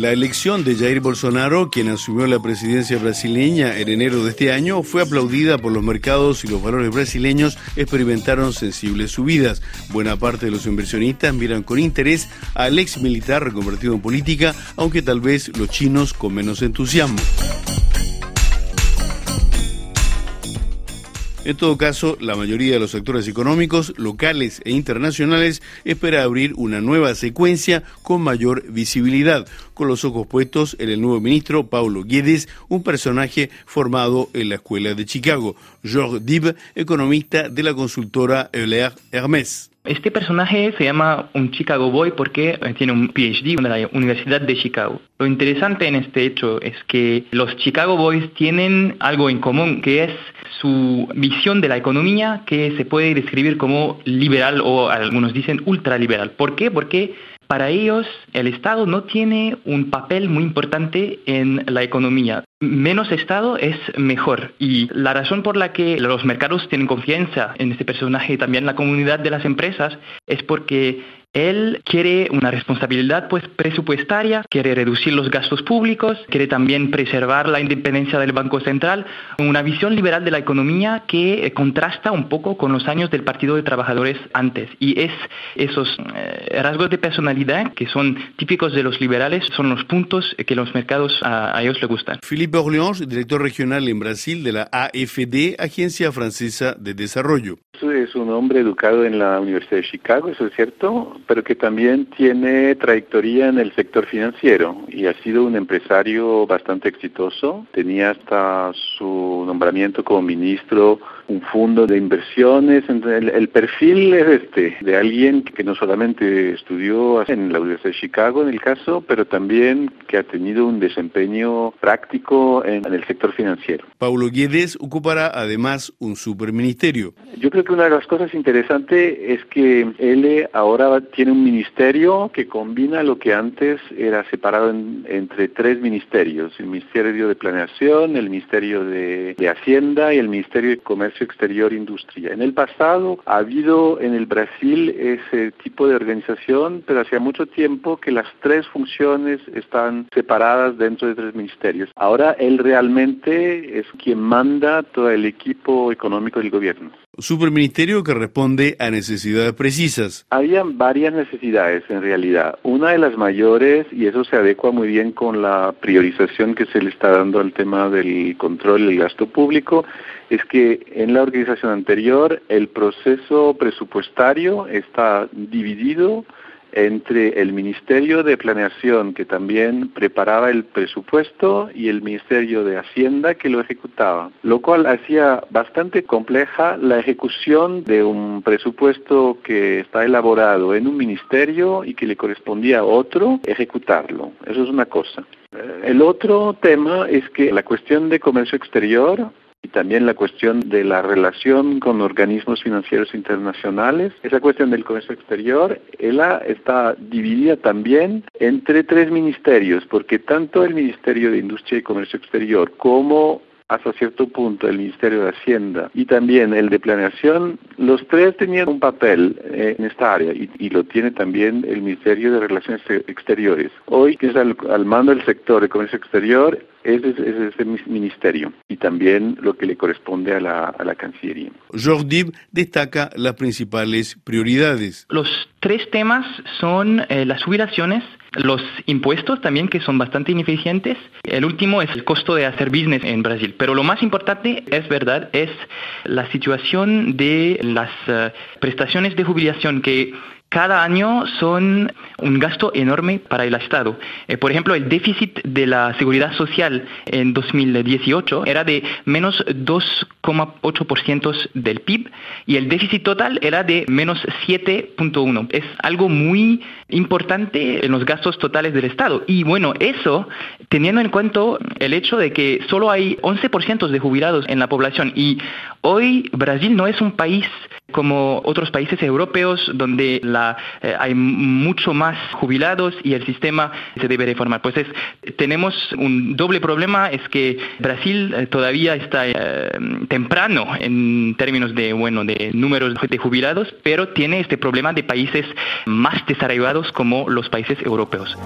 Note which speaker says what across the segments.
Speaker 1: La elección de Jair Bolsonaro, quien asumió la presidencia brasileña en enero de este año, fue aplaudida por los mercados y los valores brasileños experimentaron sensibles subidas. Buena parte de los inversionistas miran con interés al ex militar reconvertido en política, aunque tal vez los chinos con menos entusiasmo. En todo caso, la mayoría de los actores económicos, locales e internacionales, espera abrir una nueva secuencia con mayor visibilidad, con los ojos puestos en el nuevo ministro Paulo Guedes, un personaje formado en la escuela de Chicago, Georges Dib, economista de la consultora Euler Hermes.
Speaker 2: Este personaje se llama un Chicago Boy porque eh, tiene un PhD en la Universidad de Chicago. Lo interesante en este hecho es que los Chicago Boys tienen algo en común, que es su visión de la economía que se puede describir como liberal o algunos dicen ultraliberal. ¿Por qué? Porque para ellos el Estado no tiene un papel muy importante en la economía. Menos Estado es mejor. Y la razón por la que los mercados tienen confianza en este personaje y también la comunidad de las empresas es porque él quiere una responsabilidad pues presupuestaria, quiere reducir los gastos públicos, quiere también preservar la independencia del Banco Central, una visión liberal de la economía que eh, contrasta un poco con los años del Partido de Trabajadores antes. Y es esos eh, rasgos de personalidad que son típicos de los liberales son los puntos que los mercados a, ellos les gustan.
Speaker 1: Philippe Orleans, director regional en Brasil de la AFD, Agencia Francesa de Desarrollo.
Speaker 3: Es un hombre educado en la Universidad de Chicago, eso es cierto, pero que también tiene trayectoria en el sector financiero y ha sido un empresario bastante exitoso. Tenía hasta su nombramiento como ministro un fondo de inversiones. El, el, perfil es este, de alguien que no solamente estudió en la Universidad de Chicago en el caso, pero también que ha tenido un desempeño práctico en, en el sector financiero.
Speaker 1: Paulo Guedes ocupará además un superministerio.
Speaker 3: Yo creo que una de las cosas interesantes es que él ahora tiene un ministerio que combina lo que antes era separado en, entre tres ministerios, el Ministerio de Planeación, el Ministerio de, de Hacienda y el Ministerio de Comercio Exterior Industria. En el pasado ha habido en el Brasil ese tipo de organización, pero hacía mucho tiempo que las tres funciones están separadas dentro de tres ministerios. Ahora él realmente es quien manda todo el equipo económico del gobierno.
Speaker 1: Superministerio que responde a necesidades precisas.
Speaker 3: Había varias necesidades en realidad. Una de las mayores, y eso se adecua muy bien con la priorización que se le está dando al tema del control del gasto público, es que en la organización anterior el proceso presupuestario está dividido entre el Ministerio de Planeación, que también preparaba el presupuesto, y el Ministerio de Hacienda, que lo ejecutaba, lo cual hacía bastante compleja la ejecución de un presupuesto que está elaborado en un ministerio y que le correspondía a otro ejecutarlo. Eso es una cosa. El otro tema es que la cuestión de comercio exterior y también la cuestión de la relación con organismos financieros internacionales. Esa cuestión del comercio exterior, ella está dividida también entre tres ministerios, porque tanto el Ministerio de Industria y Comercio Exterior como hasta cierto punto el Ministerio de Hacienda y también el de Planeación, los tres tenían un papel eh, en esta área y, lo tiene también el Ministerio de Relaciones Exteriores. Hoy, que es al, mando del sector de comercio exterior, ese es, ese ministerio y también lo que le corresponde a la, a la Cancillería.
Speaker 1: Jordi destaca las principales prioridades.
Speaker 2: Los tres temas son eh, las jubilaciones, los impuestos también, que son bastante ineficientes. El último es el costo de hacer business en Brasil. Pero lo más importante, es verdad, es la situación de las eh, prestaciones de jubilación que cada año son un gasto enorme para el Estado. Eh, por ejemplo, el déficit de la seguridad social en 2018 era de menos 2,8% del PIB y el déficit total era de menos 7,1%. Es algo muy importante en los gastos totales del Estado. Y bueno, eso teniendo en cuenta el hecho de que solo hay 11% de jubilados en la población y hoy Brasil no es un país como otros países europeos donde la eh, hay mucho más jubilados y el sistema se debe reformar. Pues es, tenemos un doble problema, es que Brasil eh, todavía está temprano en términos de, bueno, de números de jubilados, pero tiene este problema de países más desarrollados como los países europeos.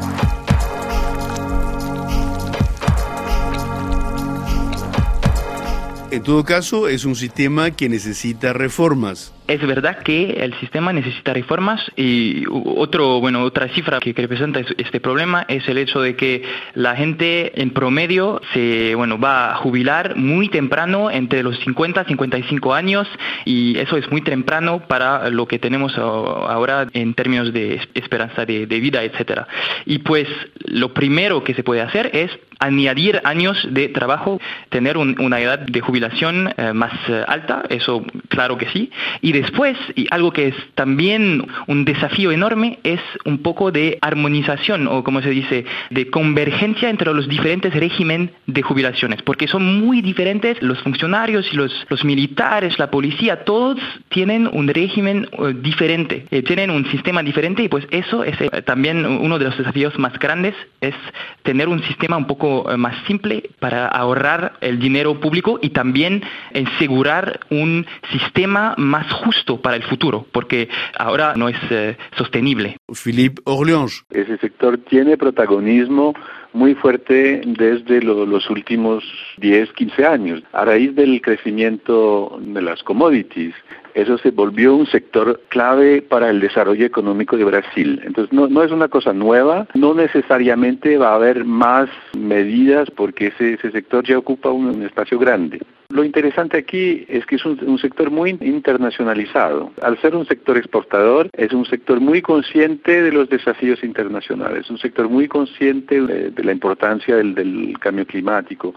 Speaker 1: En todo caso, es un sistema que necesita reformas.
Speaker 2: Es verdad que el sistema necesita reformas y otro, bueno, otra cifra que, representa este problema es el hecho de que la gente en promedio se, bueno, va a jubilar muy temprano, entre los 50 y 55 años, y eso es muy temprano para lo que tenemos ahora en términos de esperanza de, vida, etcétera. Y pues lo primero que se puede hacer es añadir años de trabajo, tener una edad de jubilación eh, más eh, alta, eso claro que sí, y después, y algo que es también un desafío enorme, es un poco de armonización o como se dice, de convergencia entre los diferentes regímenes de jubilaciones, porque son muy diferentes los funcionarios y los, militares, la policía, todos tienen un régimen eh, diferente, eh, tienen un sistema diferente y pues eso es eh, también uno de los desafíos más grandes, es tener un sistema un poco más simple para ahorrar el dinero público y también asegurar un sistema más justo para el futuro, porque ahora no es eh, sostenible.
Speaker 1: Philippe Orleans.
Speaker 3: Ese sector tiene protagonismo muy fuerte desde los últimos 10, 15 años, a raíz del crecimiento de las commodities eso se volvió un sector clave para el desarrollo económico de Brasil. Entonces no, no es una cosa nueva, no necesariamente va a haber más medidas porque ese, ese sector ya ocupa un, espacio grande. Lo interesante aquí es que es un, sector muy internacionalizado. Al ser un sector exportador, es un sector muy consciente de los desafíos internacionales, un sector muy consciente de, la importancia del, del cambio climático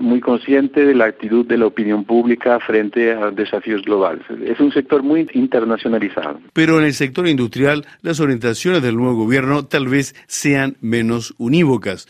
Speaker 3: muy consciente de la actitud de la opinión pública frente a desafíos globales. Es un sector muy internacionalizado.
Speaker 1: Pero en el sector industrial, las orientaciones del nuevo gobierno tal vez sean menos unívocas.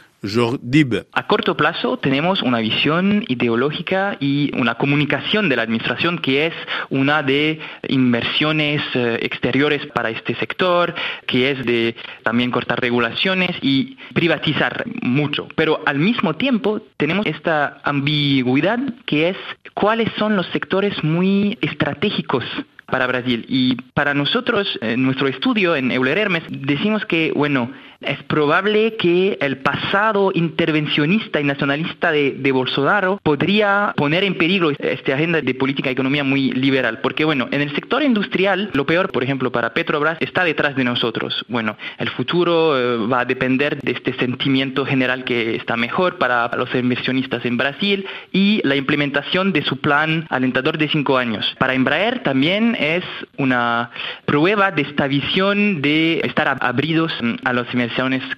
Speaker 2: A corto plazo tenemos una visión ideológica y una comunicación de la administración que es una de inversiones eh, exteriores para este sector, que es de también cortar regulaciones y privatizar mucho. Pero al mismo tiempo tenemos esta ambigüedad que es cuáles son los sectores muy estratégicos para Brasil. Y para nosotros, en nuestro estudio en Euler Hermes, decimos que, bueno, es probable que el pasado intervencionista y nacionalista de, Bolsonaro podría poner en peligro esta agenda de política y economía muy liberal. Porque, bueno, en el sector industrial, lo peor, por ejemplo, para Petrobras, está detrás de nosotros. Bueno, el futuro eh, va a depender de este sentimiento general que está mejor para los inversionistas en Brasil y la implementación de su plan alentador de cinco años. Para Embraer también es una prueba de esta visión de estar abridos a los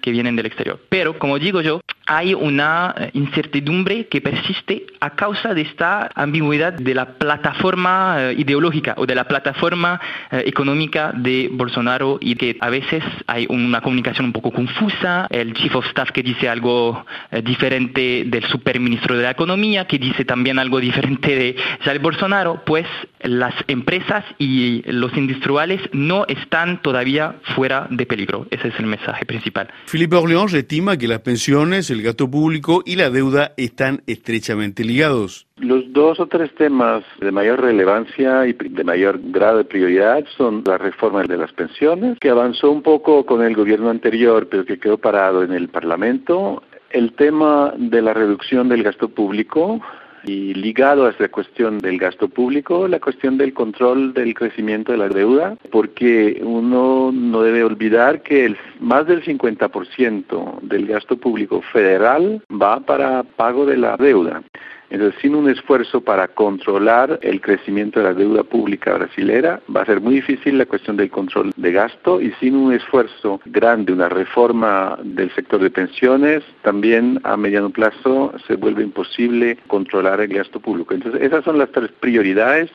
Speaker 2: que vienen del exterior. Pero, como digo yo, hay una eh, incertidumbre que persiste a causa de esta ambigüedad de la plataforma eh, ideológica o de la plataforma eh, económica de Bolsonaro y que a veces hay una comunicación un poco confusa, el chief of staff que dice algo diferente del superministro de la economía, que dice también algo diferente de Jair Bolsonaro, pues las empresas y los industriales no están todavía fuera de peligro. Ese es el mensaje principal.
Speaker 1: Felipe Orleans estima que las pensiones, gasto público y la deuda están estrechamente ligados.
Speaker 3: Los dos o tres temas de mayor relevancia y de mayor grado de prioridad son la reforma de las pensiones, que avanzó un poco con el gobierno anterior, pero que quedó parado en el Parlamento, el tema de la reducción del gasto público, y ligado a esta cuestión del gasto público, la cuestión del control del crecimiento de la deuda, porque uno no debe olvidar que el, más del 50% del gasto público federal va para pago de la deuda. Entonces, sin un esfuerzo para controlar el crecimiento de la deuda pública brasilera, va a ser muy difícil la cuestión del control de gasto y sin un esfuerzo grande, una reforma del sector de pensiones, también a mediano plazo se vuelve imposible controlar el gasto público. Entonces, esas son las tres prioridades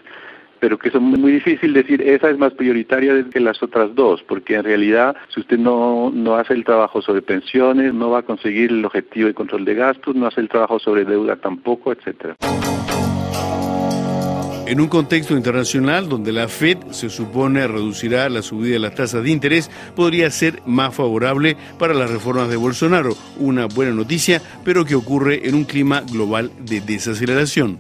Speaker 3: pero que es muy difícil decir esa es más prioritaria que las otras dos, porque en realidad si usted no, no hace el trabajo sobre pensiones, no va a conseguir el objetivo de control de gastos, no hace el trabajo sobre deuda tampoco, etcétera.
Speaker 1: En un contexto internacional donde la Fed se supone reducirá la subida de las tasas de interés, podría ser más favorable para las reformas de Bolsonaro. Una buena noticia, pero que ocurre en un clima global de desaceleración.